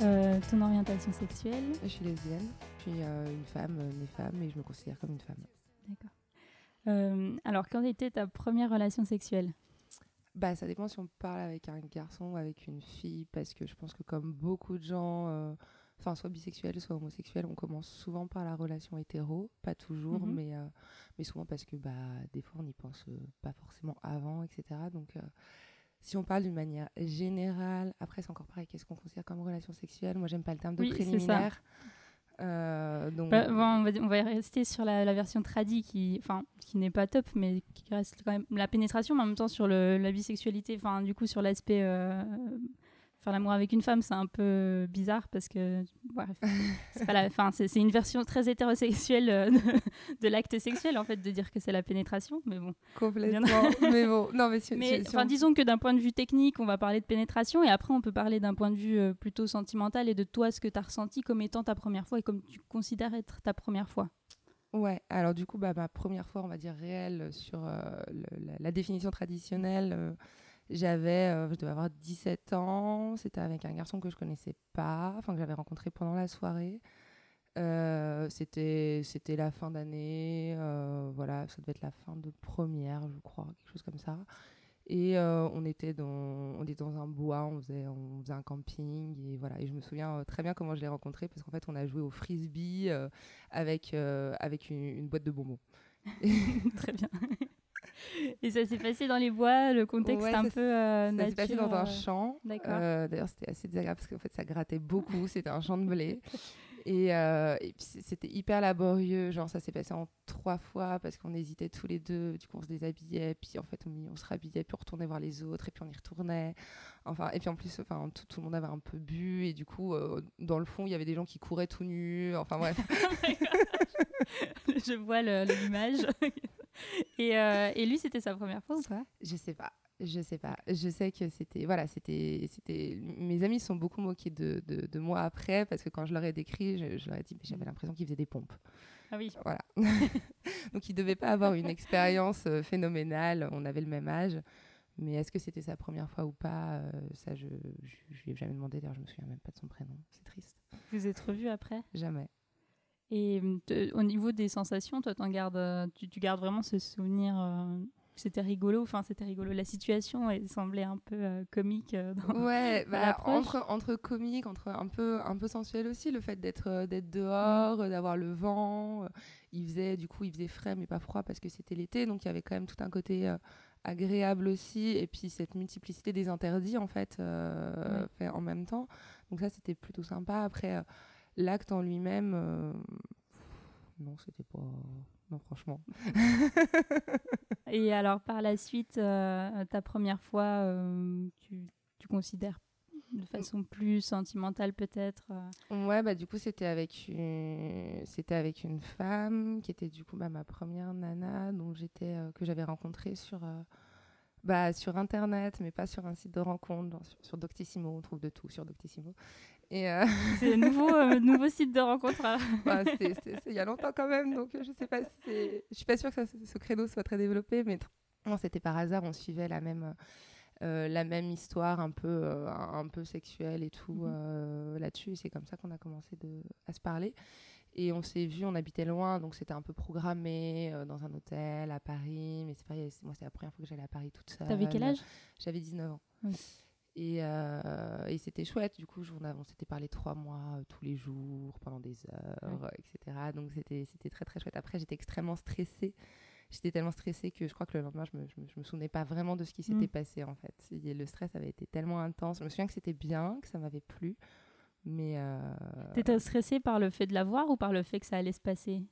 Euh, ton orientation sexuelle. Je suis lesbienne, je suis euh, une femme, euh, née femme, et je me considère comme une femme. D'accord. Euh, alors, quand était ta première relation sexuelle? Bah, ça dépend si on parle avec un garçon ou avec une fille, parce que je pense que comme beaucoup de gens, euh, enfin soit bisexuels, soit homosexuels, on commence souvent par la relation hétéro, pas toujours, Mhm. mais, euh, mais souvent parce que bah, des fois on n'y pense euh, pas forcément avant, etc. Donc euh, si on parle d'une manière générale, après c'est encore pareil, qu'est-ce qu'on considère comme relation sexuelle? Moi j'aime pas le terme de Oui, préliminaire. Euh, donc, Bah, bon, on, va, on va rester sur la, la version tradie qui, enfin, qui n'est pas top, mais qui reste quand même la pénétration, mais en même temps sur le, la bisexualité, enfin, du coup, sur l'aspect euh, faire l'amour avec une femme, c'est un peu bizarre parce que, bref, c'est une version très hétérosexuelle euh, de, de l'acte sexuel, en fait, de dire que c'est la pénétration, mais bon. complètement. mais bon, non mais si, Mais si- on- disons que d'un point de vue technique, on va parler de pénétration et après on peut parler d'un point de vue euh, plutôt sentimental et de toi ce que tu as ressenti comme étant ta première fois et comme tu considères être ta première fois. Ouais, alors du coup, bah, ma première fois, on va dire réelle, sur euh, le- la, la définition traditionnelle, j'avais, euh, je devais avoir 17 ans, c'était avec un garçon que je connaissais pas, enfin que j'avais rencontré pendant la soirée. Euh, c'était, la fin d'année, euh, voilà, ça devait être la fin de première, je crois, quelque chose comme ça. Et on, était dans, on était dans un bois, on faisait, on faisait un camping, et voilà. Et je me souviens très bien comment je l'ai rencontré, parce qu'en fait, on a joué au frisbee avec, avec une, une boîte de bonbons. Très bien. Et ça s'est passé dans les bois, le contexte Ouais, un peu euh, Ça s'est passé dans un euh, champ. D'accord. Euh, D'ailleurs, c'était assez désagréable parce qu'en fait, ça grattait beaucoup. C'était un champ de blé. Et, euh, et c'était hyper laborieux. Genre, ça s'est passé en trois fois parce qu'on hésitait tous les deux. Du coup, on se déshabillait. Puis, en fait, on, se rhabillait. Puis, on retournait voir les autres. Et puis, on y retournait. Enfin, et puis, en plus, enfin, tout, tout le monde avait un peu bu. Et du coup, euh, dans le fond, il y avait des gens qui couraient tout nus. Enfin, bref. Je vois l'image. et, euh, et lui, c'était sa première fois ou pas? Je sais pas. Je sais pas. Je sais que c'était. Voilà, c'était. c'était Mes amis sont beaucoup moqués de, de, de moi après parce que quand je leur ai décrit, je, je leur ai dit, mais j'avais l'impression qu'ils faisaient des pompes. Ah oui. Voilà. Donc ils devaient pas avoir une expérience euh, phénoménale. On avait le même âge. Mais est-ce que c'était sa première fois ou pas euh, Ça, je, je, je lui ai jamais demandé. D'ailleurs, je me souviens même pas de son prénom. C'est triste. Vous êtes revus après? Jamais. Et te- au niveau des sensations, toi, gardes, euh, tu, tu gardes vraiment ce souvenir euh, C'était rigolo, enfin c'était rigolo. La situation elle semblait un peu euh, comique. euh, dans- Ouais, bah, entre, entre comique, entre un peu, un peu sensuel aussi, le fait d'être d'être dehors, euh, d'avoir le vent. il faisait, du coup, il faisait frais mais pas froid parce que c'était l'été, donc il y avait quand même tout un côté agréable aussi. Et puis cette multiplicité des interdits, en fait, Ouais. fait en même temps. Donc ça, c'était plutôt sympa. Après, l'acte en lui-même, euh, non, c'était pas. Non, franchement. Et alors par la suite, euh, ta première fois, euh, tu, tu considères de façon plus sentimentale peut-être Ouais, bah du coup, c'était avec une... c'était avec une femme qui était du coup bah, ma première nana dont j'étais que j'avais rencontrée sur bah, sur internet, mais pas sur un site de rencontre, sur, sur Doctissimo, on trouve de tout sur Doctissimo. Et euh, C'est un nouveau, euh, nouveau site de rencontre. hein. bah, c'est il y a longtemps quand même, donc euh, je sais pas si c'est- je suis pas sûre que ça- ce créneau soit très développé, mais non, c'était par hasard, on suivait la même euh, la même histoire un peu un peu sexuelle et tout Mhm. euh, là-dessus. C'est comme ça qu'on a commencé de, à se parler. Et on s'est vu, on habitait loin, donc c'était un peu programmé euh, dans un hôtel à Paris. Mais c'est pareil, c'est- moi c'était la première fois que j'allais à Paris toute seule. T'avais quel âge? J'avais 19 ans. Oui. Et, euh, et c'était chouette, du coup, on, on s'était parlé trois mois, euh, tous les jours, pendant des heures, etc. Donc c'était très très chouette. Après, j'étais extrêmement stressée. J'étais tellement stressée que je crois que le lendemain, je me, je me, je me souvenais pas vraiment de ce qui s'était Mm. passé en fait. Et le stress avait été tellement intense. Je me souviens que c'était bien, que ça m'avait plu. Mais euh, T'étais stressée par le fait de l'avoir ou par le fait que ça allait se passer?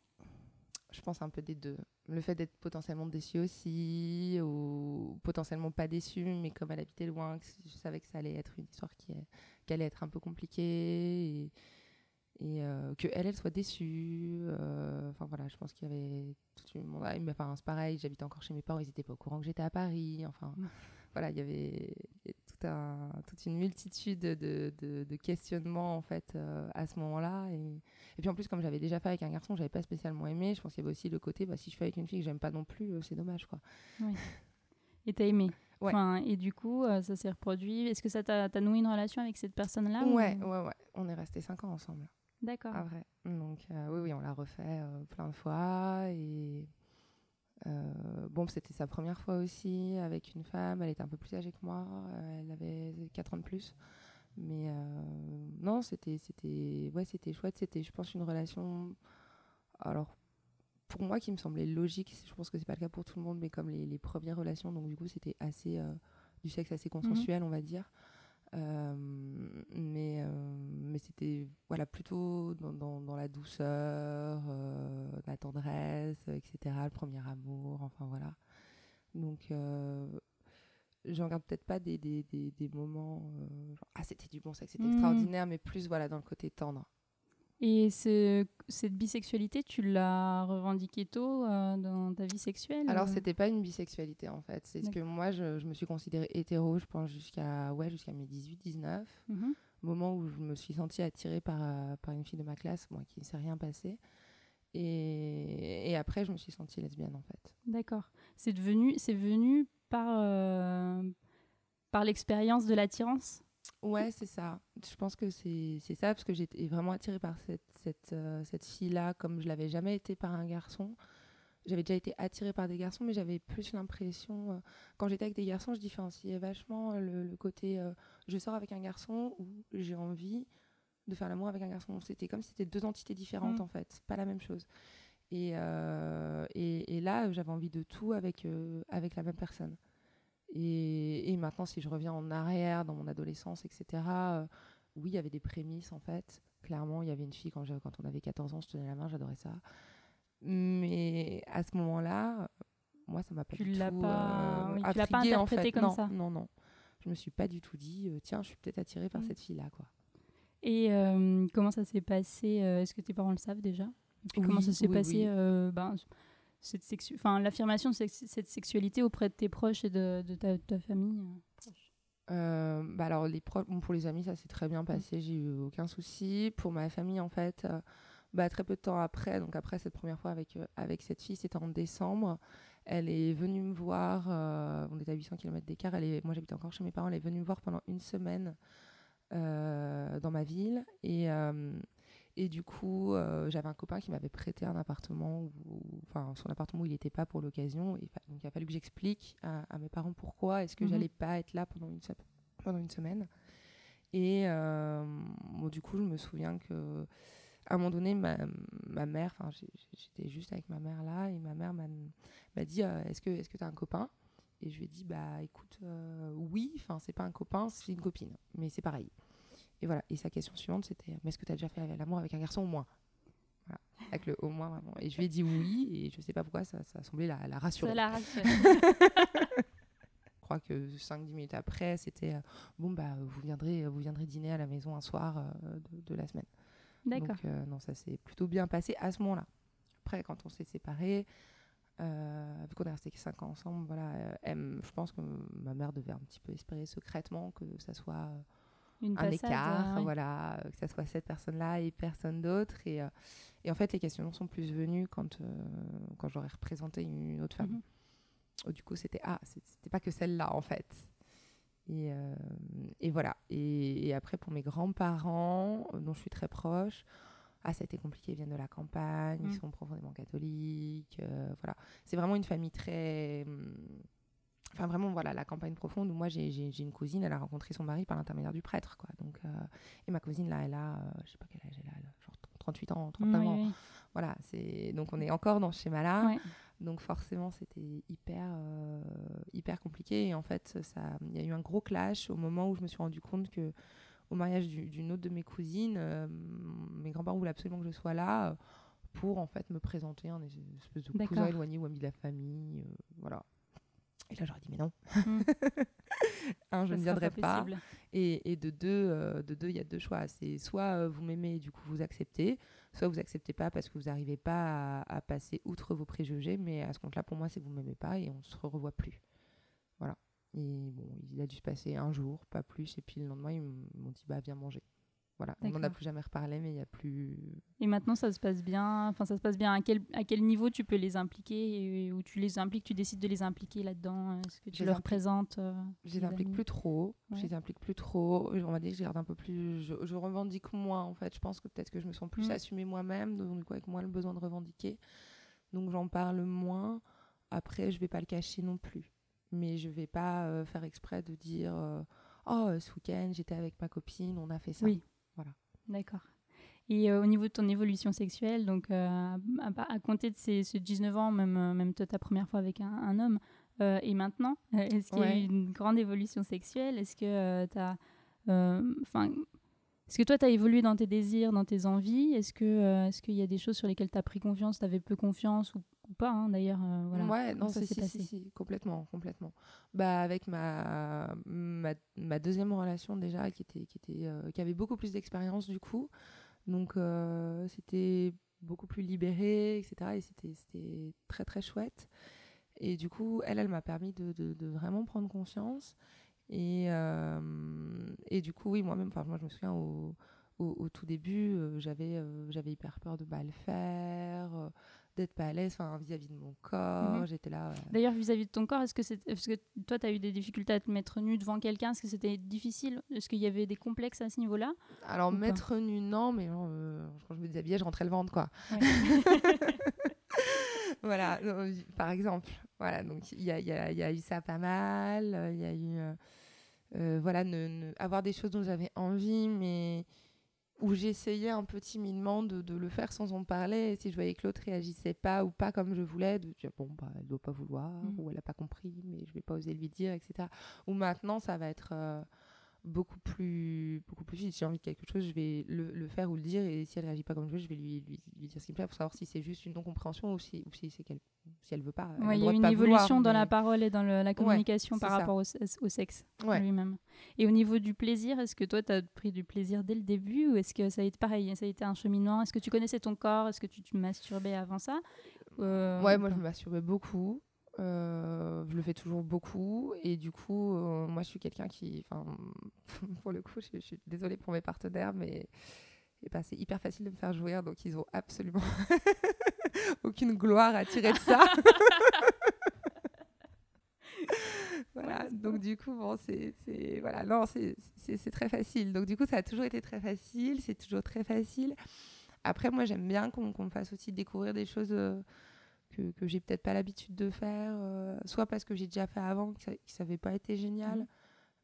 Je pense un peu des deux. Le fait d'être potentiellement déçu aussi, ou potentiellement pas déçu, mais comme elle habitait loin, je savais que ça allait être une histoire qui, est- qui allait être un peu compliquée. Et, et euh, que elle, elle soit déçue. euh, Enfin voilà, je pense qu'il y avait tout le monde. ah, Enfin, c'est pareil, j'habitais encore chez mes parents, ils n'étaient pas au courant que j'étais à Paris. Enfin, Mm. voilà, il y avait tout un, toute une multitude de, de- de questionnements en fait euh, à ce moment-là. Et, et puis en plus, comme j'avais déjà fait avec un garçon, j'avais pas spécialement aimé. Je pense qu'il y avait aussi le côté, bah, si je fais avec une fille que j'aime pas non plus, euh, c'est dommage quoi. Et t'as aimé. Ouais. Enfin, et du coup, euh, ça s'est reproduit. Est-ce que ça t'a noué une relation avec cette personne-là ou- ouais, ouais, ouais. On est restés cinq ans ensemble. D'accord. Ah vrai. Donc oui, oui, on l'a refait plein de fois et euh, bon, c'était sa première fois aussi avec une femme. Elle était un peu plus âgée que moi. euh, elle avait 4 ans de plus. Mais euh, non, c'était c'était ouais, c'était chouette. C'était, je pense, une relation. Alors pour moi, qui me semblait logique. Je pense que c'est pas le cas pour tout le monde, mais comme les, les premières relations, donc du coup, c'était assez euh, du sexe assez consensuel, on va dire. Euh, mais euh, mais c'était voilà plutôt dans, dans, dans la douceur, euh, la tendresse, etc. Le premier amour, enfin voilà. Donc j'en garde peut-être pas des, des, des, des moments euh, genre, ah c'était du bon sexe, c'était Mhm. extraordinaire, mais plus voilà dans le côté tendre. Et ce- cette bisexualité, tu l'as revendiquée tôt euh, dans ta vie sexuelle Alors ou- c'était pas une bisexualité en fait, c'est ce que moi je, je me suis considérée hétéro, je pense jusqu'à ouais jusqu'à mes 18-19. Mhm. moment où je me suis sentie attirée par, euh, par une fille de ma classe, moi qui ne s'est rien passé. Et, et après, je me suis sentie lesbienne en fait. D'accord. C'est c'est venu par euh, par l'expérience de l'attirance? Ouais, c'est ça. Je pense que c'est ça, parce que j'étais vraiment attirée par cette, cette, euh, cette fille-là, comme je l'avais jamais été par un garçon. J'avais déjà été attirée par des garçons, mais j'avais plus l'impression, euh, quand j'étais avec des garçons, je différenciais vachement le, le côté euh, je sors avec un garçon ou j'ai envie de faire l'amour avec un garçon. C'était comme si c'était deux entités différentes Mm. en fait, pas la même chose. Et, et, et là, j'avais envie de tout avec, avec la même personne. Et, et maintenant, si je reviens en arrière dans mon adolescence, etc., euh, oui, il y avait des prémices en fait. Clairement, il y avait une fille quand, on avait 14 ans, je tenais la main, j'adorais ça. Mais à ce moment-là, moi, ça m'a pas Tu du l'as tout pas- euh, oui, tu l'as pas intriguée, en interprété fait. comme non, ça. Non, non. Je me suis pas du tout dit, euh, tiens, je suis peut-être attirée par Mm. cette fille-là, quoi. Et euh, comment ça s'est passé Est-ce que tes parents le savent déjà? Et puis comment ça s'est oui, passé ben, cette sexu- l'affirmation de cette sexualité auprès de tes proches et de, ta, famille euh, Euh, bah alors les pro- bon, pour les amis ça s'est très bien passé j'ai eu aucun souci. Pour ma famille en fait euh, bah, très peu de temps après donc après cette première fois avec avec cette fille c'était en décembre. Elle est venue me voir on était à 800 km d'écart elle est moi j'habitais encore chez mes parents elle est venue me voir pendant une semaine dans ma ville. Et et du coup, euh, j'avais un copain qui m'avait prêté un appartement, où- enfin son appartement où il n'était pas pour l'occasion. Donc il a fallu que j'explique à, à mes parents pourquoi est-ce que Mhm. j'allais pas être là pendant une, se- pendant une semaine. Et euh, bon, du coup, je me souviens que à un moment donné, ma, ma mère, enfin j'étais juste avec ma mère là, et ma mère m'a dit euh, est-ce que tu as un copain? Et je lui ai dit bah écoute, euh, oui, enfin c'est pas un copain, c'est une copine, mais c'est pareil. Et voilà. Et sa question suivante, c'était Mais est-ce que tu as déjà fait l'amour avec un garçon au moins? Voilà. Avec le au moins, vraiment. Et je lui ai dit oui, et je sais pas pourquoi, ça, ça a semblé la, la rassurer. Ça l'a rassuré. Je crois que 5-10 minutes après, c'était euh, Bon, bah, vous viendrez, vous viendrez dîner à la maison un soir euh, de, de la semaine. D'accord. Donc, euh, non, ça s'est plutôt bien passé à ce moment-là. Après, quand on s'est séparés, euh, vu qu'on est restés 5 ans ensemble, voilà, euh, elle je pense que ma mère devait un petit peu espérer secrètement que ça soit. Une un passade, écart, ouais. voilà, que ça soit cette personne-là et personne d'autre. Et, euh, et en fait, les questionnements sont plus venus quand, euh, quand j'aurais représenté une autre femme. Mhm. Où du coup, c'était ah, c'était pas que celle-là en fait. Et, euh, et voilà. Et, et après, pour mes grands-parents, dont je suis très proche, ah, ça a été compliqué. Ils viennent de la campagne, ils sont profondément catholiques. euh, voilà. C'est vraiment une famille très. Enfin, vraiment, voilà, la campagne profonde où moi, j'ai une cousine, elle a rencontré son mari par l'intermédiaire du prêtre, quoi. Donc, euh, et ma cousine, là, elle a, euh, je sais pas quel âge elle a, a genre 38 ans, 39 Oui, ans. oui. Voilà, c'est donc on est encore dans ce schéma-là. Donc forcément, c'était hyper, euh, hyper compliqué. Et en fait, ça, il y a eu un gros clash au moment où je me suis rendu compte que au mariage du- d'une autre de mes cousines, euh, mes grands-parents voulaient absolument que je sois là pour en fait me présenter un espèce de cousin éloigné ou ami de la famille, voilà. Et là, j'aurais dit, mais non. Mm. Un, je Ça ne viendrai pas. Et, et de deux, euh, de deux, il y a deux choix. C'est soit euh, vous m'aimez et du coup vous acceptez, soit vous acceptez pas parce que vous n'arrivez pas à, à passer outre vos préjugés. Mais à ce compte-là, pour moi, c'est que vous m'aimez pas et on se revoit plus. Voilà. Et bon, il a dû se passer un jour, pas plus. Et puis le lendemain, ils m'ont dit bah viens manger. Voilà. On n'en a plus jamais reparlé, mais il y a plus. Et maintenant, ça se passe bien. Enfin, ça se passe bien. À quel, à quel niveau tu peux les impliquer et où tu les impliques, tu décides de les impliquer là-dedans Est-ce que tu Je leur présentes euh, Je les implique plus trop. Je Ouais. les implique plus trop. On va dire que je garde un peu plus. Je, je revendique moins en fait. Je pense que peut-être que je me sens plus Mm. assumée moi-même, donc avec moins le besoin de revendiquer. Donc j'en parle moins. Après, je vais pas le cacher non plus. Mais je vais pas euh, faire exprès de dire euh, Oh, euh, ce week-end, j'étais avec ma copine, on a fait ça. Oui. Voilà. D'accord. Et euh, au niveau de ton évolution sexuelle, donc euh, à, compter de ces, ces 19 ans, même, euh, même ta première fois avec un, un homme, euh, et maintenant, est-ce qu'il y a eu une grande évolution sexuelle? Est-ce que tu as. Enfin. est-ce que toi, tu as évolué dans tes désirs, dans tes envies? Est-ce que euh, est-ce qu'il y a des choses sur lesquelles tu as pris confiance, tu avais peu confiance ou, ou pas hein, D'ailleurs, euh, voilà. Ouais, non, si, si, passé? si, si, complètement, complètement. Bah, avec ma, ma, ma deuxième relation déjà, qui, était, qui, était, euh, qui avait beaucoup plus d'expérience du coup. Donc, euh, c'était beaucoup plus libéré, etc. Et c'était c'était très, très chouette. Et du coup, elle, elle m'a permis de, de, de vraiment prendre confiance. Et, euh, et du coup, oui, moi-même, enfin, moi, je me souviens au, au, au tout début, euh, j'avais euh, j'avais hyper peur de mal faire, euh, d'être pas à l'aise vis-à-vis de mon corps. Mhm. J'étais là. D'ailleurs, vis-à-vis de ton corps, est-ce que, c'est, est-ce que toi, tu as eu des difficultés à te mettre nu devant quelqu'un? Est-ce que c'était difficile? Est-ce qu'il y avait des complexes à ce niveau-là? Alors, mettre nu, non, mais euh, quand je me déshabillais, je rentrais le ventre, quoi. voilà, donc, par exemple. Voilà, donc il y y y a eu ça pas mal. Il y a eu. euh, euh, voilà, ne, ne- avoir des choses dont j'avais envie, mais où j'essayais un peu timidement de, de le faire sans en parler. Et si je voyais que l'autre réagissait pas ou pas comme je voulais, de dire bon, bah, elle doit pas vouloir, Mm. ou elle a pas compris, mais je vais pas oser lui dire, etc. Ou maintenant, ça va être. euh, beaucoup plus beaucoup plus si j'ai envie de quelque chose je vais le, le faire ou le dire et si elle réagit pas comme je veux je vais lui, lui, lui dire ce qui me plaît pour savoir si c'est juste une non compréhension ou si ou si c'est qu'elle si elle veut pas Ouais, il y a une évolution vouloir, dans la parole et dans le- la communication par ça. rapport au, sexe Ouais. lui-même. Et au niveau du plaisir, est-ce que toi, tu as pris du plaisir dès le début ou est-ce que ça a été pareil Ça a été un cheminement? Est-ce que tu connaissais ton corps? Est-ce que tu te masturbais avant ça? Euh, ouais ou moi je me masturbais beaucoup Euh, je le fais toujours beaucoup et du coup euh, moi je suis quelqu'un qui enfin pour le coup je, je suis désolée pour mes partenaires mais eh ben, c'est hyper facile de me faire jouir donc ils ont absolument aucune gloire à tirer de ça. Voilà donc du coup bon c'est voilà non c'est très facile. Donc du coup ça a toujours été très facile c'est toujours très facile. Après moi j'aime bien qu'on qu'on me fasse aussi découvrir des choses euh, que, que j'ai peut-être pas l'habitude de faire euh, soit parce que j'ai déjà fait avant que ça, que ça avait pas été génial Mhm.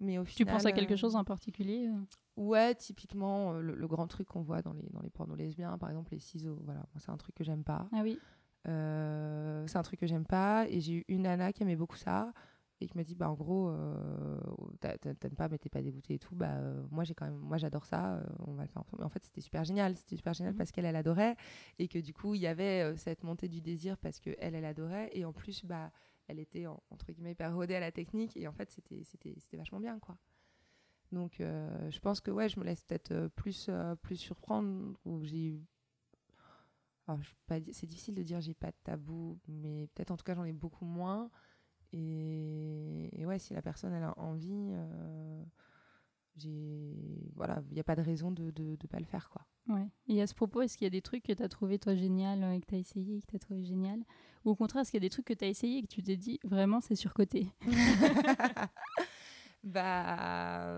Mais au Tu final penses à quelque euh, chose en particulier euh Ouais, typiquement, euh, le, le grand truc qu'on voit dans les, dans les pornos lesbiens, par exemple les ciseaux, voilà, c'est un truc que j'aime pas. Ah oui. Euh, c'est un truc que j'aime pas, et j'ai eu une nana qui aimait beaucoup ça, et qui m'a dit, bah en gros, euh, t'a- t'a- t'aimes pas, mais t'es pas dégoûté et tout, bah euh, moi j'ai quand même, moi j'adore ça, euh, on va le faire ensemble. Mais en fait, c'était super génial, c'était super génial Mhm. parce qu'elle, elle adorait, et que du coup, il y avait euh, cette montée du désir parce que elle, elle adorait, et en plus, bah, elle était en- entre guillemets hyper rodée à la technique, et en fait, c'était, c'était, vachement bien, quoi. Donc, euh, je pense que ouais, je me laisse peut-être euh, plus, euh, plus surprendre. Ou j'ai c'est difficile de dire j'ai pas de tabou, mais peut-être en tout cas j'en ai beaucoup moins. Et, et ouais, si la personne elle a envie, j'ai voilà, il n'y a pas de raison de ne pas le faire quoi. Ouais. Et à ce propos, est-ce qu'il y a des trucs que tu as trouvé toi génial euh, et que tu as essayé et que tu as trouvé génial? Ou au contraire, est-ce qu'il y a des trucs que tu as essayé et que tu t'es dit vraiment c'est surcoté? Bah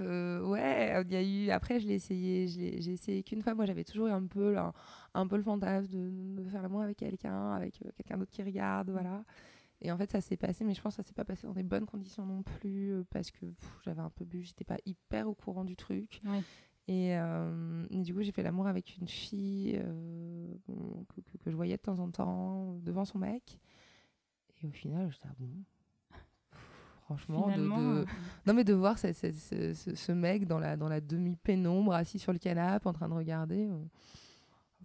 euh, ouais, il y a eu après je l'ai essayé, j'ai essayé qu'une fois. Moi j'avais toujours eu un peu là, un peu le fantasme de, de faire l'amour avec quelqu'un, avec euh, quelqu'un d'autre qui regarde, voilà. Et en fait ça s'est passé, mais je pense que ça s'est pas passé dans des bonnes conditions non plus parce que j'avais un peu bu, j'étais pas hyper au courant du truc. Ouais. Et, euh, et du coup, j'ai fait l'amour avec une fille euh, que, que- que je voyais de temps en temps devant son mec. Et au final, j'étais ah bon? Franchement, de- non mais de voir ce, ce- ce- ce- ce mec dans la, dans la demi-pénombre, assis sur le canapé, en train de regarder, euh,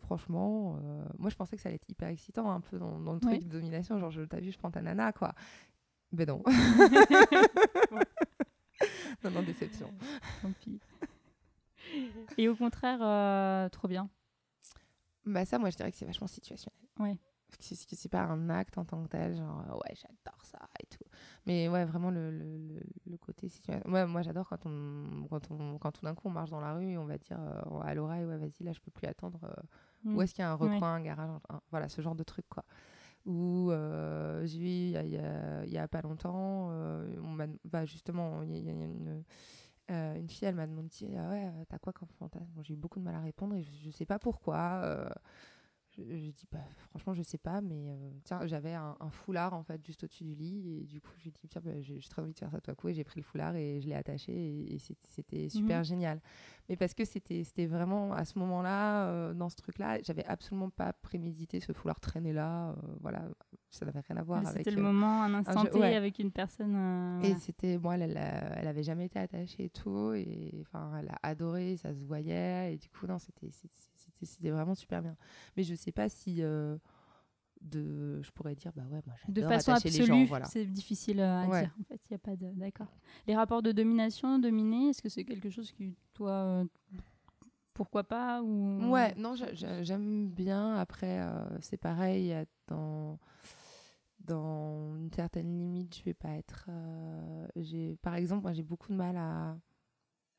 franchement, euh, moi je pensais que ça allait être hyper excitant un peu dans, dans le truc de domination, genre je t'as vu, je prends ta nana, quoi. Ben non. non, non, déception. Tant pis. Et au contraire, euh, trop bien. Bah ça, moi, je dirais que c'est vachement situationnel. Ouais. Parce que c'est- pas un acte en tant que tel, genre euh, ouais, j'adore ça et tout. Mais ouais, vraiment le, le, le- côté situationnel. Ouais, moi, j'adore quand on, quand on, quand tout d'un coup on marche dans la rue et on va dire euh, à l'oreille, ouais, vas-y, là, je peux plus attendre. euh, Mm. Où est-ce qu'il y a un Ouais. recoin, un garage, un- un- voilà, ce genre de truc, quoi. Ou euh, j'ai vu il y a, il y a- il y a pas longtemps, on bah, justement, il y a, il y a une, euh, une fille, elle m'a demandé ah ouais, euh, t'as quoi comme fantasme? J'ai eu beaucoup de mal à répondre et je, je sais pas pourquoi. euh, je, je dis bah, franchement, je sais pas, mais euh, tiens, j'avais un, un foulard en fait juste au-dessus du lit et du coup, j'ai dit tiens, bah, j'ai très envie de faire ça tout à coup et j'ai pris le foulard et je l'ai attaché et, c'était super génial. Mais parce que c'était c'était vraiment à ce moment-là, euh, dans ce truc-là, j'avais absolument pas prémédité ce foulard traîné là. euh, voilà, ça n'avait rien à voir Ouais, avec. C'était le moment, un instant jeu- T ouais. avec une personne. et voilà. c'était, moi, elle, elle, elle avait jamais été attachée et tout, et enfin, elle a adoré, ça se voyait, et du coup, non, c'était, c'était, vraiment super bien. Mais je sais pas si euh, de, je pourrais dire, bah ouais, moi, De façon absolue, gens, voilà. c'est difficile euh, à Ouais. dire. En fait, il y a pas. D'accord. Les rapports de domination, dominé, est-ce que c'est quelque chose qui, toi, euh, pourquoi pas ou... Ouais, non, j'a- j'a- j'aime bien. Après, euh, c'est pareil, dans, dans une certaine limite, je vais pas être. euh, j'ai, par exemple, moi, j'ai beaucoup de mal à,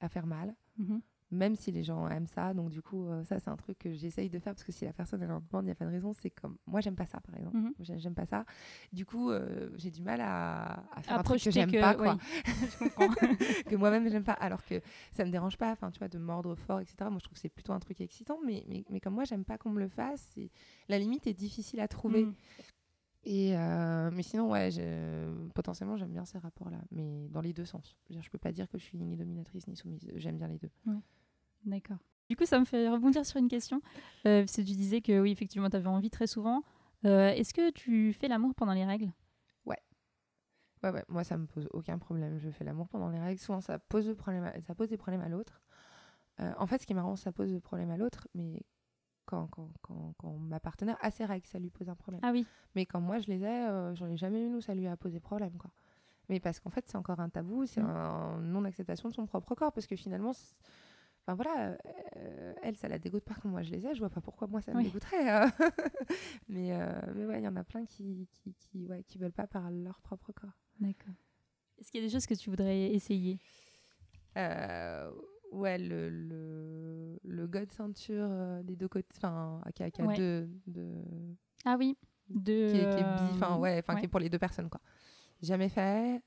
à faire mal. Mhm. Même si les gens aiment ça. Donc, du coup, euh, ça, c'est un truc que j'essaye de faire parce que si la personne, elle en demande, il n'y a pas de raison. C'est comme. Moi, j'aime pas ça, par exemple. Mhm. J'ai- J'aime pas ça. Du coup, euh, j'ai du mal à, à faire À un truc que j'aime pas, quoi. oui, je comprends. que moi-même, j'aime pas. Alors que ça me dérange pas, enfin, tu vois, de mordre fort, etc. Moi, je trouve que c'est plutôt un truc excitant. Mais, mais, mais comme moi, j'aime pas qu'on me le fasse, la limite est difficile à trouver. Mhm. Et euh, mais sinon, ouais, potentiellement, j'aime bien ces rapports-là. Mais dans les deux sens. Je je peux pas dire que je suis ni dominatrice ni soumise. J'aime bien les deux. D'accord. Du coup, ça me fait rebondir sur une question. Euh, parce que tu disais que oui, effectivement, tu avais envie très souvent. Euh, Est-ce que tu fais l'amour pendant les règles? Ouais, ouais, moi ça me pose aucun problème. Je fais l'amour pendant les règles. Souvent ça pose, le problème à- ça pose des problèmes à l'autre. Euh, en fait, ce qui est marrant, ça pose le problème à l'autre, mais quand, quand, quand, quand ma partenaire a ses règles, ça lui pose un problème. Ah oui. Mais quand moi je les ai, euh, j'en ai jamais une où ça lui a posé problème. Quoi. Mais parce qu'en fait, c'est encore un tabou, c'est Mm. un non-acceptation de son propre corps, parce que finalement. Enfin voilà, euh, elle, ça la dégoûte pas quand moi je les ai, je vois pas pourquoi moi ça me Oui. dégoûterait. euh. mais, euh, mais ouais, il y en a plein qui, qui, qui, ouais, qui veulent pas par leur propre corps. D'accord. Est-ce qu'il y a des choses que tu voudrais essayer? Euh, ouais, le, le, le god ceinture des deux côtés, enfin, qui a, Ouais. deux, deux- Ah oui. De, qui, est, qui est bi, enfin, ouais, enfin, ouais. qui est pour les deux personnes, quoi. Jamais fait,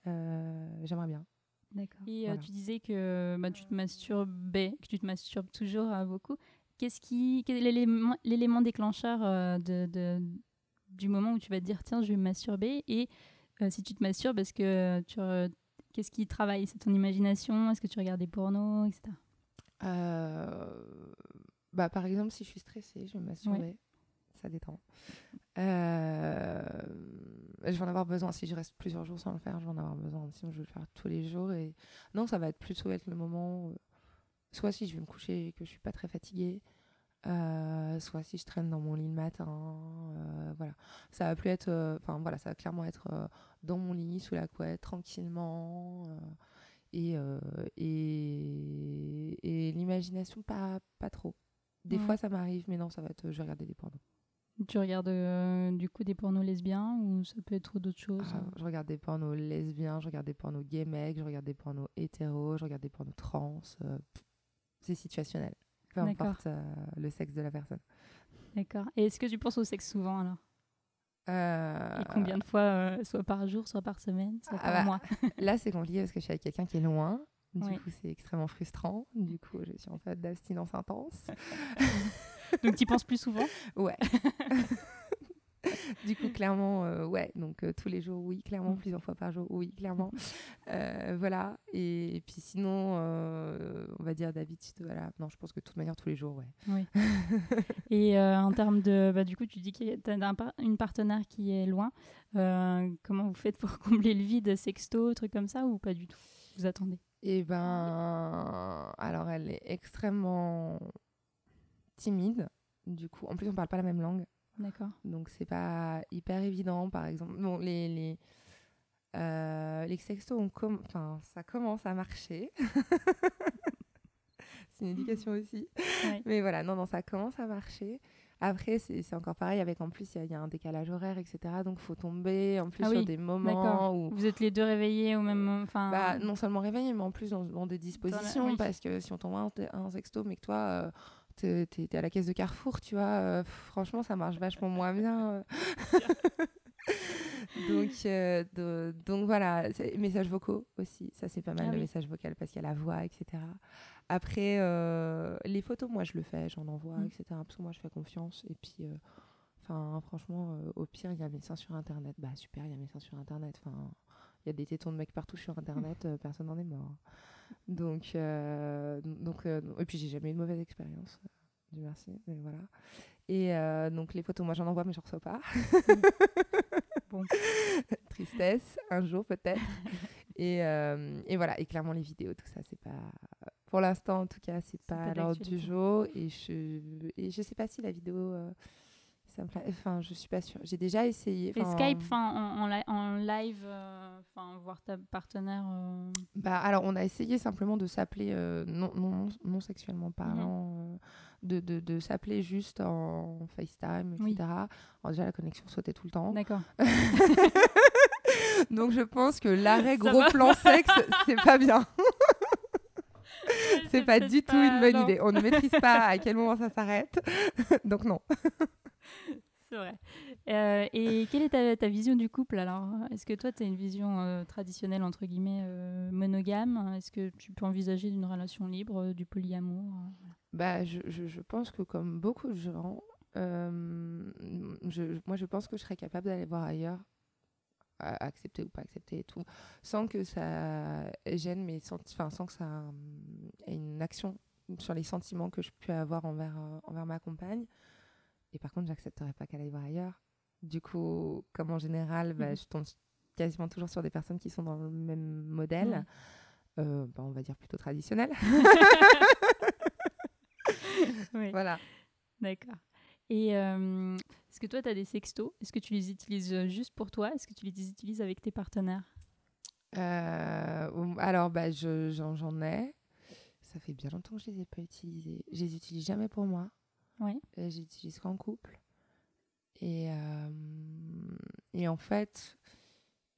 j'aimerais bien. D'accord. Et euh, Voilà. tu disais que bah, tu te masturbais, que tu te masturbes toujours euh, beaucoup. Qu'est-ce qui, quel est l'élément, l'élément déclencheur euh, de, de- du moment où tu vas te dire tiens je vais me masturber et euh, si tu te masturbes est-ce que tu re- qu'est-ce qui travaille? C'est ton imagination? Est-ce que tu regardes des pornos etc Euh, bah, par exemple, si je suis stressée, je vais me masturber. Ça détend. Euh, je vais en avoir besoin. Si je reste plusieurs jours sans le faire, je vais en avoir besoin. Sinon, je vais le faire tous les jours. Et non, ça va être plutôt être le moment. soit si je vais me coucher et que je suis pas très fatiguée, euh, soit si je traîne dans mon lit le matin. euh, voilà. Ça va plus être. Enfin, voilà, ça va clairement être dans mon lit, sous la couette, tranquillement. et, et, et l'imagination, pas, pas trop. Des fois, ça m'arrive, mais non, ça va être. Je vais regarder des pornos. Tu regardes euh, du coup des pornos lesbiens ou ça peut être d'autres choses Ah, je regarde des pornos lesbiens, je regarde des pornos gay mecs, je regarde des pornos hétéros, je regarde des pornos trans. euh, c'est situationnel. Peu importe euh, le sexe de la personne. d'accord et est-ce que tu penses au sexe souvent alors? Euh, et combien de fois euh, soit par jour soit par semaine soit Ah par bah, mois? Là, c'est compliqué parce que je suis avec quelqu'un qui est loin. Du Oui. coup, c'est extrêmement frustrant. Du coup, je suis en phase d'abstinence intense. donc tu y penses plus souvent? Ouais. du coup, clairement, euh, ouais. Donc, euh, tous les jours, oui. Clairement, Mm. plusieurs fois par jour, oui. Clairement. Euh, voilà. Et, puis, sinon, euh, on va dire d'habitude, voilà. Non, je pense que de toute manière, tous les jours, ouais. Oui. Et en termes de. Bah, du coup, tu dis que tu as une partenaire qui est loin. Comment vous faites pour combler le vide Sexto, trucs comme ça ou pas du tout? Vous attendez? Et ben, alors, elle est extrêmement timide. Du coup, en plus, on parle pas la même langue. D'accord. Donc c'est pas hyper évident, par exemple. Bon, les, les, Euh, les sextos, on com- enfin, ça commence à marcher. c'est une éducation aussi. Ouais. Mais voilà, non, non, ça commence à marcher. Après, c'est encore pareil, avec en plus, il y, a- il y a un décalage horaire, etc. Donc, faut tomber en plus Ah sur des moments où. Vous êtes les deux réveillés au même moment. Bah, non seulement réveillé, mais en plus dans, dans des dispositions. oui. Parce que si on t'envoie un, un sexto, mais que toi, euh, t'es à la caisse de Carrefour, tu vois, euh, franchement, ça marche vachement moins bien. donc, euh, de- donc voilà, messages vocaux aussi, ça c'est pas mal Ah le oui. message vocal parce qu'il y a la voix, etc. Après, euh, les photos, moi je le fais, j'en envoie, Mm. etc. Parce que moi je fais confiance. Et puis, euh, enfin, franchement, au pire, il y a médecin sur internet. Bah super, il y a médecin sur internet. Enfin, il y a des tétons de mecs partout sur internet, personne n'en est mort. Donc, euh, donc euh, et puis j'ai jamais eu de mauvaise expérience. euh, Dieu merci, mais voilà. Et euh, donc les photos, moi j'en envoie, mais je reçois pas. Bon. Tristesse, un jour peut-être. et, et voilà, et clairement les vidéos, tout ça, c'est pas. Pour l'instant, en tout cas, c'est pas pas à l'ordre du jour. Et je, et je sais pas si la vidéo. Ça me pla- Enfin, je suis pas sûre. J'ai déjà essayé. Et Skype, enfin, en, en li- en live, euh, enfin, voir ta partenaire. euh, Bah, alors, on a essayé simplement de s'appeler, euh, non, non, non sexuellement parlant, euh, de, de, de s'appeler juste en FaceTime, etc. Oui. Alors, déjà, la connexion sautait tout le temps. D'accord. Donc, je pense que l'arrêt gros plan sexe, c'est pas bien. c'est pas du tout une bonne non. idée. On ne maîtrise pas à quel moment ça s'arrête. Donc, non. C'est vrai. Euh, et quelle est ta, vision du couple alors? Est-ce que toi, tu as une vision euh, traditionnelle, entre guillemets, euh, monogame? Est-ce que tu peux envisager une relation libre, du polyamour? Bah, je, pense que comme beaucoup de gens, moi je pense que je serais capable d'aller voir ailleurs, accepter ou pas accepter et tout, sans que ça gêne senti- enfin sans que ça ait une action sur les sentiments que je peux avoir envers, envers ma compagne. Et par contre, j'accepterais pas qu'elle aille voir ailleurs. Du coup, comme en général, bah, Mhm. je tombe quasiment toujours sur des personnes qui sont dans le même modèle. Euh, bah, on va dire plutôt traditionnel. Oui, voilà. d'accord. Et euh, est-ce que toi, tu as des sextos? Est-ce que tu les utilises euh, juste pour toi? Est-ce que tu les utilises avec tes partenaires? Euh, alors, bah, je- j'en ai. Ça fait bien longtemps que je les ai pas utilisés. Je les utilise jamais pour moi. Oui. Euh, Je les utilise qu'en couple. Et, euh, et en fait,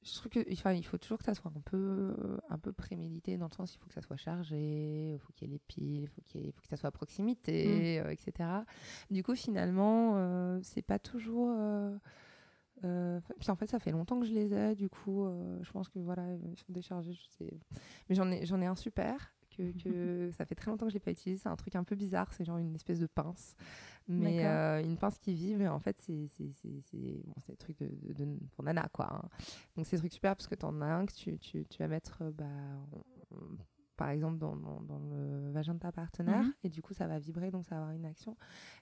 je trouve que, enfin, il faut toujours que ça soit un peu, un peu prémédité dans le sens il faut que ça soit chargé, il faut qu'il y ait les piles, il faut, qu'il ait- faut que ça soit à proximité, euh, etc. Du coup, finalement, euh, c'est pas toujours. euh, euh, puis en fait, ça fait longtemps que je les ai, du coup, je pense que voilà, ils sont déchargés. Je sais. Mais j'en ai, j'en ai un super. Que, que ça fait très longtemps que je l'ai pas utilisé. C'est un truc un peu bizarre. C'est genre une espèce de pince. Mais euh, une pince qui vibre. Et en fait, c'est c'est- c'est- c'est- bon, des trucs de, de- de- pour Nana, quoi. hein. Donc, c'est des trucs super parce que tu en as un que tu, tu, tu vas mettre, euh, bah, par exemple, dans, dans, dans le vagin de ta partenaire. Mhm. Et du coup, ça va vibrer, donc ça va avoir une action.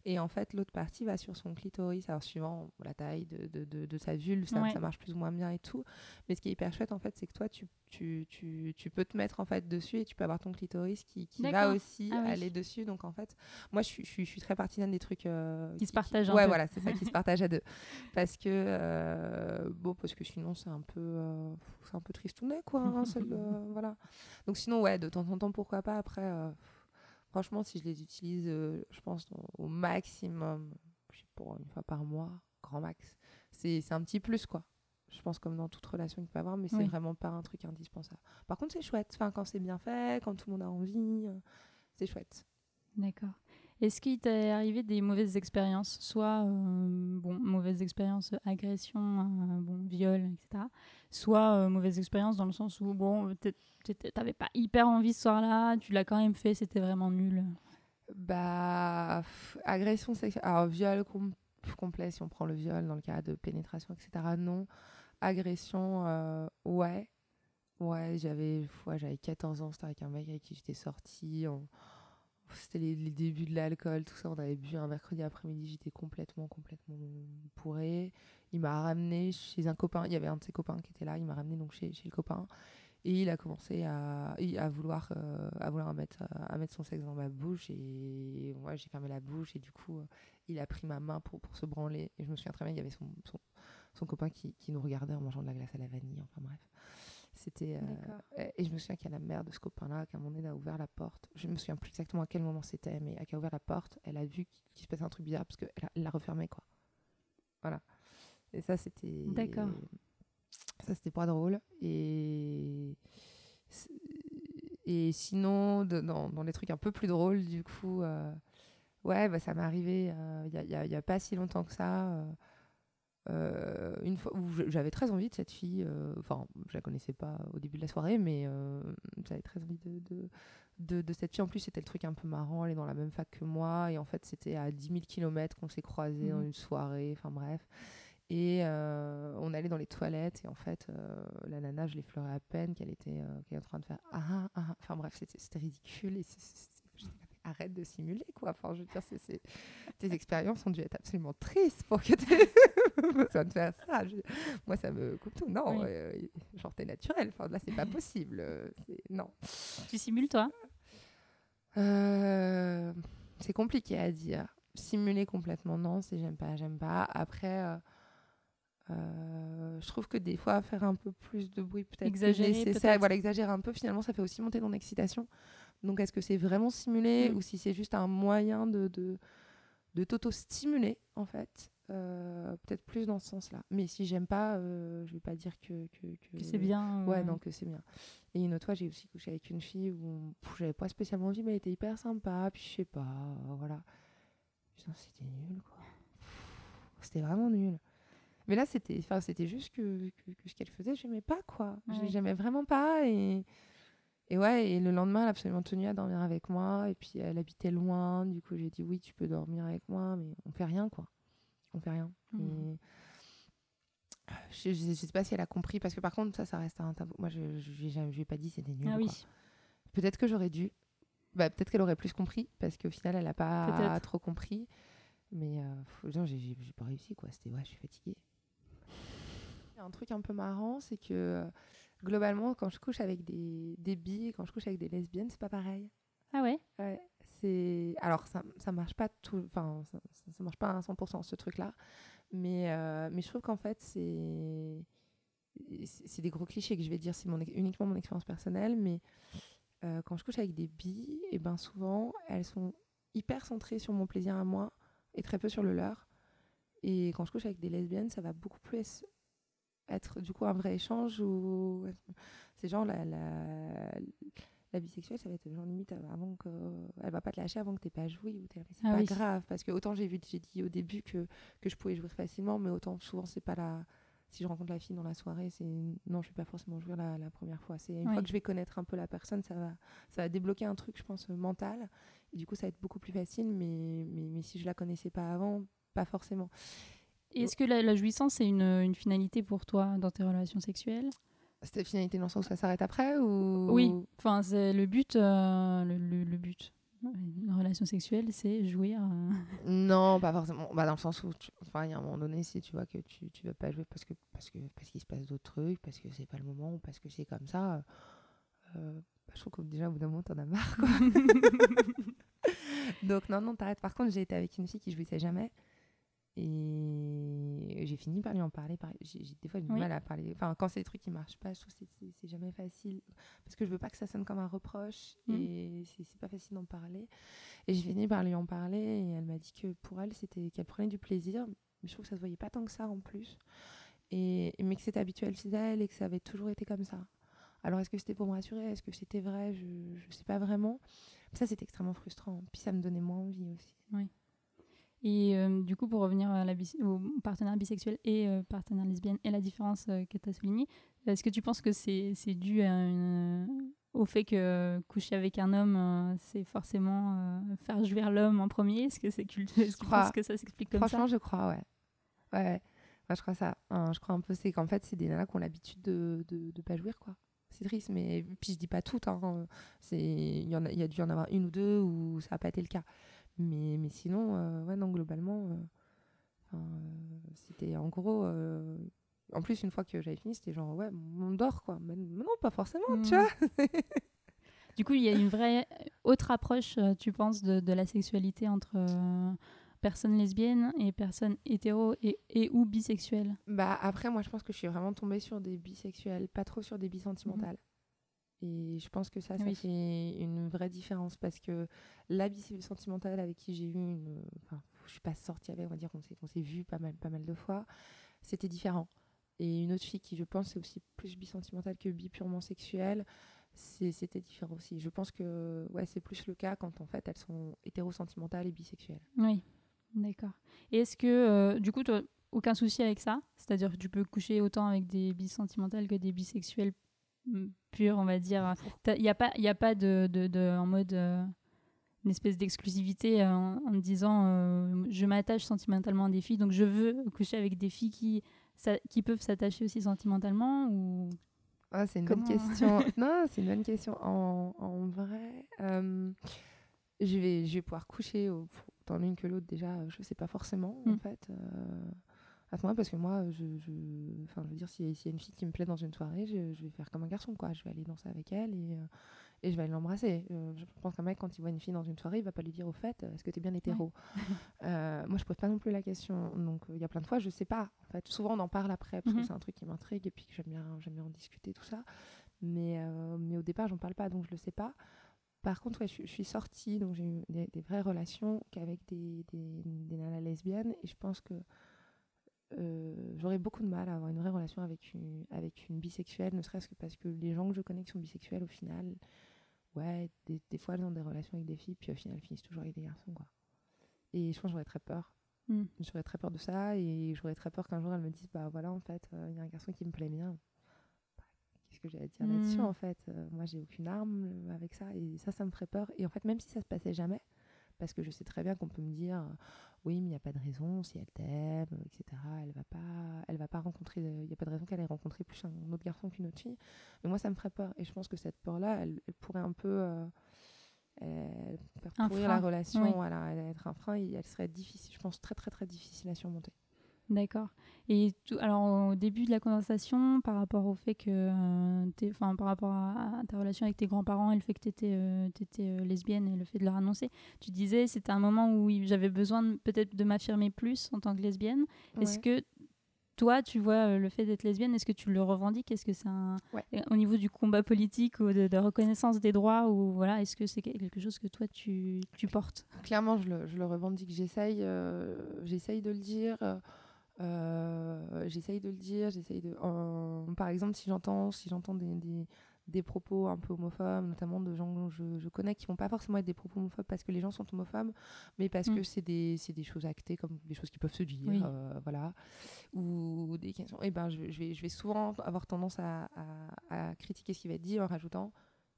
Et en fait, l'autre partie va sur son clitoris. Alors, suivant la taille de, de, de, de sa vulve, ça, Ouais. ça marche plus ou moins bien et tout. Mais ce qui est hyper chouette, en fait, c'est que toi, tu, tu, tu, tu peux te mettre en fait dessus et tu peux avoir ton clitoris qui, qui va aussi Ah oui. aller dessus. Donc, en fait, moi, je suis, je je suis très partisane des trucs euh, Qui se partagent Ouais, peu. voilà, c'est ça, qui se partagent à deux. Parce que, euh, bon, parce que sinon, c'est un peu, euh, c'est un peu tristounet, quoi. hein, celle de- voilà. Donc, sinon, ouais, de temps en temps, pourquoi pas. Après, euh, franchement, si je les utilise, euh, je pense, au maximum, je sais pas, une fois par mois, grand max, c'est un petit plus, quoi. Je pense comme dans toute relation qu'il peut avoir, mais c'est Oui. vraiment pas un truc indispensable. Par contre, c'est chouette. Enfin, quand c'est bien fait, quand tout le monde a envie, euh, c'est chouette. D'accord. Est-ce qu'il t'est arrivé des mauvaises expériences, soit euh, bon, mauvaise expérience, agression, euh, bon, viol, etc. Soit euh, mauvaise expérience dans le sens où bon, t'avais pas hyper envie ce soir-là, tu l'as quand même fait, c'était vraiment nul. Bah, agression sexuelle. Alors, viol com- complet, si on prend le viol dans le cas de pénétration, etc. Non. Agression, euh, ouais. Ouais, j'avais ouais, j'avais 14 ans, c'était avec un mec avec qui j'étais sortie. C'était les, les débuts de l'alcool, tout ça. On avait bu un mercredi après-midi, j'étais complètement, complètement bourrée. Il m'a ramené chez un copain. Il y avait un de ses copains qui était là. Il m'a ramené donc chez, chez le copain. Et il a commencé à, à vouloir, euh, à vouloir mettre, à mettre son sexe dans ma bouche. Et moi, j'ai fermé la bouche. Et du coup, euh, il a pris ma main pour, pour se branler. Et je me souviens très bien, il y avait son, son, son copain qui, qui nous regardait en mangeant de la glace à la vanille. Enfin bref. C'était. euh, et- je me souviens qu'il y a la mère de ce copain-là, qu'à un moment donné, a ouvert la porte. Je me souviens plus exactement à quel moment c'était, mais elle a ouvert la porte, elle a vu qu'il se passait un truc bizarre parce qu'elle a- elle l'a refermé, quoi. Voilà. Et ça, c'était. D'accord. Ça, c'était pas drôle. Et. Et sinon, de- dans, dans les trucs un peu plus drôles, du coup, euh, ouais, bah, ça m'est arrivé euh, il y, y il y a pas si longtemps que ça. Euh, une fois où j'avais très envie de cette fille, euh, enfin, je la connaissais pas au début de la soirée, mais euh, j'avais très envie de, de, de, de cette fille. En plus, c'était le truc un peu marrant, elle est dans la même fac que moi, et en fait, c'était à 10 000 km qu'on s'est croisés dans Mhm. une soirée, enfin bref. Et euh, on allait dans les toilettes, et en fait, la nana, je l'effleurais à peine qu'elle était, qu'elle était en train de faire ah ah ah. Enfin bref, c'était c'était ridicule, et mais arrête de simuler, quoi. Enfin, je veux dire, c'est- c'est- tes expériences ont dû être absolument tristes pour que besoin de faire ça. Je- Moi, ça me coupe tout. Non, Oui. euh, genre, t'es naturel. Enfin, là, c'est pas possible. euh, Non. Tu simules, toi? Euh, c'est compliqué à dire. Simuler complètement, non, c'est j'aime pas, j'aime pas. Après, euh, euh, je trouve que des fois, faire un peu plus de bruit, peut-être Exagérer. Voilà, exagérer un peu, finalement, ça fait aussi monter ton excitation. Donc, est-ce que c'est vraiment simulé Mm. ou si c'est juste un moyen de, de, de t'auto-stimuler, en fait? Euh, Peut-être plus dans ce sens-là. Mais si j'aime pas, euh, je vais pas dire que, que, que- Que c'est bien Ouais, euh, non, que c'est bien. Et une autre fois, j'ai aussi couché avec une fille où j'avais pas spécialement envie, mais elle était hyper sympa. Puis je sais pas, euh, voilà. Putain, c'était nul, quoi. C'était vraiment nul. Mais là, c'était enfin, c'était juste que, que, que ce qu'elle faisait, j'aimais pas, quoi. Je- Ouais. J'aimais vraiment pas. Et, et ouais, et le lendemain, elle a absolument tenu à dormir avec moi. Et puis, elle habitait loin. Du coup, j'ai dit, oui, tu peux dormir avec moi, mais on fait rien, quoi. On fait rien. Mhm. Et je, je, je sais pas si elle a compris, parce que par contre, ça, ça reste un tabou. Moi, je je lui ai pas dit c'était nul. Ah oui. Peut-être que j'aurais dû. Bah, peut-être qu'elle aurait plus compris, parce qu'au final, elle a pas trop compris. Mais euh, non, j'ai pas réussi, quoi. C'était, ouais, je suis fatiguée. Il y a un truc un peu marrant, c'est que euh, globalement, quand je couche avec des, des billes, quand je couche avec des lesbiennes, c'est pas pareil. Ah ouais? Ouais, alors ça ça marche pas tout enfin ça, marche pas à 100% ce truc là mais euh, mais je trouve qu'en fait c'est c'est des gros clichés que je vais dire c'est mon uniquement mon expérience personnelle mais euh, quand je couche avec des billes et ben souvent elles sont hyper centrées sur mon plaisir à moi et très peu sur le leur. Et quand je couche avec des lesbiennes ça va beaucoup plus être du coup un vrai échange où c'est genre la la bisexuelle, ça va être genre limite avant que. Elle va pas te lâcher avant que t'aies pas joui ou t'es c'est Ah pas oui. grave. Parce que autant j'ai vu, j'ai dit au début que, que je pouvais jouir facilement, mais autant souvent c'est pas la. Si je rencontre la fille dans la soirée, c'est. Non, je vais pas forcément jouir la, la première fois. C'est une Oui. fois que je vais connaître un peu la personne, ça va, ça va débloquer un truc, je pense, mental. Et du coup, ça va être beaucoup plus facile, mais, mais, mais si je la connaissais pas avant, pas forcément. Est-ce que la, la jouissance une, une finalité pour toi dans tes relations sexuelles? C'était finalité dans le sens où ça s'arrête après ou... Oui, enfin c'est le but, euh, le, le- le but. Une relation sexuelle, c'est jouir. euh. Non, pas forcément. Bah, dans le sens où, tu- enfin, il y a un moment donné, si tu vois que tu, tu veux pas jouer parce que parce que parce qu'il se passe d'autres trucs, parce que c'est pas le moment ou parce que c'est comme ça, euh, bah, je trouve que déjà au bout d'un moment t'en as marre. Quoi. Donc non, non, t'arrêtes. Par contre, j'ai été avec une fille qui jouissait jamais. Et j'ai fini par lui en parler. Par... J'ai, des fois, du Oui. mal à parler. Enfin, quand c'est des trucs qui marchent pas, je trouve que c'est, jamais facile. Parce que je veux pas que ça sonne comme un reproche. Mhm. Et c'est, pas facile d'en parler. Et j'ai fini par lui en parler. Et elle m'a dit que pour elle, c'était qu'elle prenait du plaisir. Mais je trouve que ça se voyait pas tant que ça en plus. Et, mais que c'était habituel chez elle et que ça avait toujours été comme ça. Alors, est-ce que c'était pour me rassurer? Est-ce que c'était vrai? Je ne sais pas vraiment. Ça, c'était extrêmement frustrant. Puis ça me donnait moins envie aussi. Et euh, du coup, pour revenir à la au partenaire bisexuel et euh, partenaire lesbienne et la différence euh, que tu as soulignée, est-ce que tu penses que c'est dû à une- au fait que euh, coucher avec un homme, euh, c'est forcément euh, faire jouir l'homme en premier? Est-ce que c'est culturel Est-ce que tu crois. penses que ça s'explique comme Franchement, ça? je crois, ouais. Ouais, ouais. Ouais, je crois ça. Hein, je crois un peu, c'est qu'en fait, c'est des nanas qui ont l'habitude de, de, de pas jouir, quoi. C'est triste, mais puis je dis pas toutes. Hein. C'est, il y en a, il y a dû y en avoir une ou deux où ça a pas été le cas. Mais, mais sinon, euh, ouais, non, globalement, euh, euh, c'était en gros. en plus, une fois que j'avais fini, c'était genre, ouais, on dort, quoi. Mais non, pas forcément, tu Mm. vois. Du coup, il y a une vraie autre approche, tu penses, de, de la sexualité entre, euh, personnes lesbiennes et personnes hétéro et, et ou bisexuelles? Bah après, moi, je pense que je suis vraiment tombée sur des bisexuels, pas trop sur des bisentimentales. Et je pense que ça, ça Oui. fait une vraie différence parce que la bisentimentale avec qui j'ai eu une. Enfin, je suis pas sortie avec, on va dire qu'on s'est, on s'est vu pas mal, pas mal de fois, c'était différent. Et une autre fille qui, je pense, est aussi plus bisentimentale que bi purement sexuelle, c'est- c'était différent aussi. Je pense que ouais, c'est plus le cas quand en fait elles sont hétérosentimentales et bisexuelles. Oui, d'accord. Et est-ce que, euh, du coup, toi, aucun souci avec ça? C'est-à-dire que tu peux coucher autant avec des bisentimentales que des bisexuels purs, on va dire. Il n'y a pas, y a pas de, de, de- en mode euh, une espèce d'exclusivité euh, en, en me disant euh, je m'attache sentimentalement à des filles, donc je veux coucher avec des filles qui, ça- qui peuvent s'attacher aussi sentimentalement ou... Ah, c'est une Comment- bonne question. non, c'est une bonne question. En, en vrai, je, vais, je vais pouvoir coucher au- dans l'une que l'autre. Déjà, je sais pas forcément, en Mm. fait. Euh, à ce moment parce que moi, je, je, enfin, je veux dire, si- s'il y a une fille qui me plaît dans une soirée, je, je vais faire comme un garçon, quoi. Je vais aller danser avec elle et, euh, et je vais aller l'embrasser. Euh, je pense qu'un mec, quand il voit une fille dans une soirée, il va pas lui dire au fait, est-ce que tu es bien hétéro Euh, Moi, je pose pas non plus la question. Donc, euh, il y a plein de fois, je sais pas. En fait, souvent, on en parle après parce Mhm. que c'est un truc qui m'intrigue et puis que j'aime bien, j'aime bien en discuter, tout ça. Mais, euh, mais au départ, j'en parle pas, donc je le sais pas. Par contre, ouais, je, je suis sortie, donc j'ai eu des, des vraies relations qu'avec des, des, des nanas lesbiennes et je pense que euh, j'aurais beaucoup de mal à avoir une vraie relation avec une, avec une bisexuelle, ne serait-ce que parce que les gens que je connais qui sont bisexuels, au final, ouais, des, des fois, elles ont des relations avec des filles, puis au final, elles finissent toujours avec des garçons, quoi. Et je pense que j'aurais très peur. Mm. J'aurais très peur de ça et j'aurais très peur qu'un jour, elles me disent, bah voilà, en fait, euh, il y a un garçon qui me plaît bien. Bah, Qu'est-ce que j'ai à dire là-dessus, Mm. en fait? Euh, Moi, j'ai aucune arme avec ça et ça, ça me ferait peur. Et en fait, même si ça se passait jamais, parce que je sais très bien qu'on peut me dire euh, oui mais il n'y a pas de raison si elle t'aime euh, etc elle va pas elle va pas rencontrer il n'y a pas de raison qu'elle ait rencontré plus un autre garçon qu'une autre fille. Mais moi ça me ferait peur. Et je pense que cette peur là elle, elle pourrait un peu euh, elle- faire Un pourrir la relation oui. voilà elle être un frein. Et elle serait difficile je pense très très très difficile à surmonter D'accord. Et tout, alors au début de la conversation, par rapport au fait que, euh, enfin par rapport à, à ta relation avec tes grands-parents et le fait que tu étais, lesbienne et le fait de leur annoncer, tu disais c'était un moment où j'avais besoin peut-être de m'affirmer plus en tant que lesbienne. Est-ce que toi, tu vois euh, le fait d'être lesbienne, est-ce que tu le revendiques? Est-ce que c'est un Ouais. au niveau du combat politique ou de, de reconnaissance des droits ou voilà, est-ce que c'est quelque chose que toi tu, tu portes? clairement je le, je le revendique j'essaye euh, j'essaye de le dire euh, j'essaye de le dire j'essaye de euh, par exemple si j'entends si j'entends des, des, des propos un peu homophobes notamment de gens que je, je connais qui vont pas forcément être des propos homophobes parce que les gens sont homophobes mais parce Mm. que c'est des, des choses actées comme des choses qui peuvent se dire Oui. euh, voilà ou des questions et ben je, je vais je vais souvent avoir tendance à, à, à critiquer ce qui va être dit en rajoutant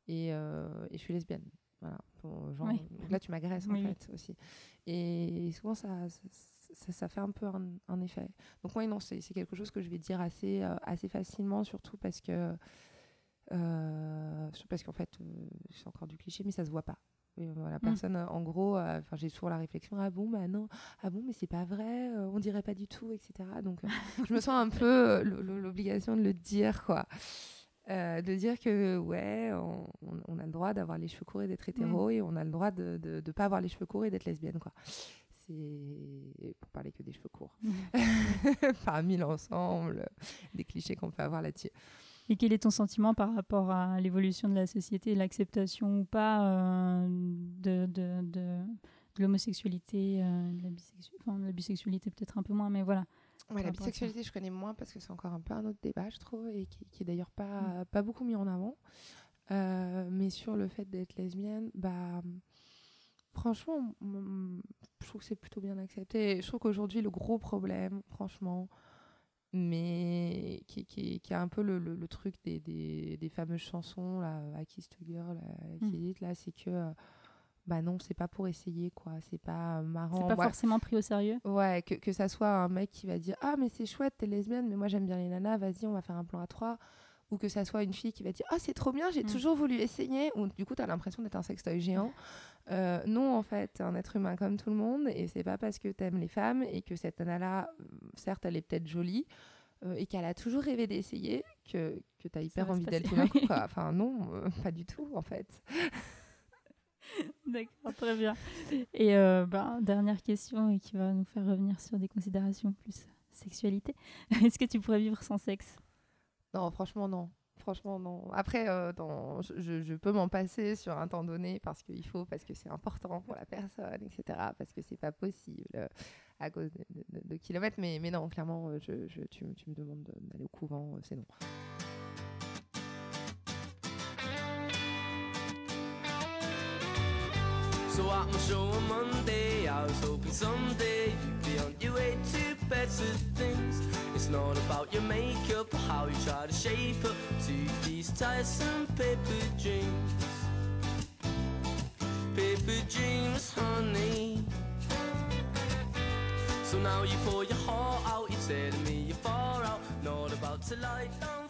et, euh, et je suis lesbienne voilà Pour- genre, Oui. là tu m'agresses en Oui, fait aussi et souvent ça ça, ça- ça fait un peu un, un effet. Donc oui non c'est quelque chose que je vais dire assez euh, assez facilement surtout parce que euh, parce qu'en fait euh, c'est encore du cliché mais ça se voit pas. Et, euh, la personne euh, en gros enfin j'ai toujours la réflexion ah bon bah non ah bon mais c'est pas vrai on dirait pas du tout etc donc je me sens un peu l'obligation de le dire quoi. Euh, de dire que ouais on, a le droit d'avoir les cheveux courts et d'être hétéro et on a le droit de, de pas avoir les cheveux courts et d'être lesbienne quoi c'est pour parler que des cheveux courts parmi l'ensemble des clichés qu'on peut avoir là-dessus Et quel est ton sentiment par rapport à l'évolution de la société, l'acceptation ou pas euh, de, de, de, de l'homosexualité, euh, de la, bisexu- enfin, de la bisexualité peut-être un peu moins, mais voilà. Ouais, la bisexualité, je connais moins parce que c'est encore un peu un autre débat, je trouve, et qui, qui est d'ailleurs pas, Mm. pas beaucoup mis en avant. Euh, mais sur le fait d'être lesbienne, bah, franchement, je trouve que c'est plutôt bien accepté. Je trouve qu'aujourd'hui, le gros problème, franchement, mais qui, qui, qui a un peu le, le, le truc des, des, des fameuses chansons, là, I a Girl, euh, Mm. qui est là, c'est que, bah non, c'est pas pour essayer, quoi. C'est pas marrant. C'est pas forcément pris au sérieux. Ouais, que, que ça soit un mec qui va dire Ah, mais c'est chouette, t'es lesbienne, mais moi j'aime bien les nanas, vas-y, on va faire un plan à trois. Ou que ça soit une fille qui va dire Ah, c'est trop bien, j'ai Mm. toujours voulu essayer. Ou du coup, t'as l'impression d'être un sextoy géant. Euh, non, en fait, t'es un être humain comme tout le monde, et c'est pas parce que t'aimes les femmes et que cette nana-là, euh, certes, elle est peut-être jolie. euh, et qu'elle a toujours rêvé d'essayer, que, que t'as hyper envie d'elle tout d'un coup. quoi. Enfin, non, euh, pas du tout, en fait. D'accord, très bien. Et ben, dernière question et qui va nous faire revenir sur des considérations plus sexualité. Est-ce que tu pourrais vivre sans sexe? Non, franchement, non. Franchement, non. Après, euh, je, peux m'en passer sur un temps donné parce qu'il faut, parce que c'est important pour la personne, etc. Parce que c'est pas possible euh, à cause de, kilomètres. Mais, non, clairement, euh, je, tu, me demandes de- d'aller au couvent, c'est non. So better things. It's not about your makeup or how you try to shape up to these tiresome paper dreams. Paper dreams, honey. So now you pour your heart out, you're telling me you're far out, not about to lie down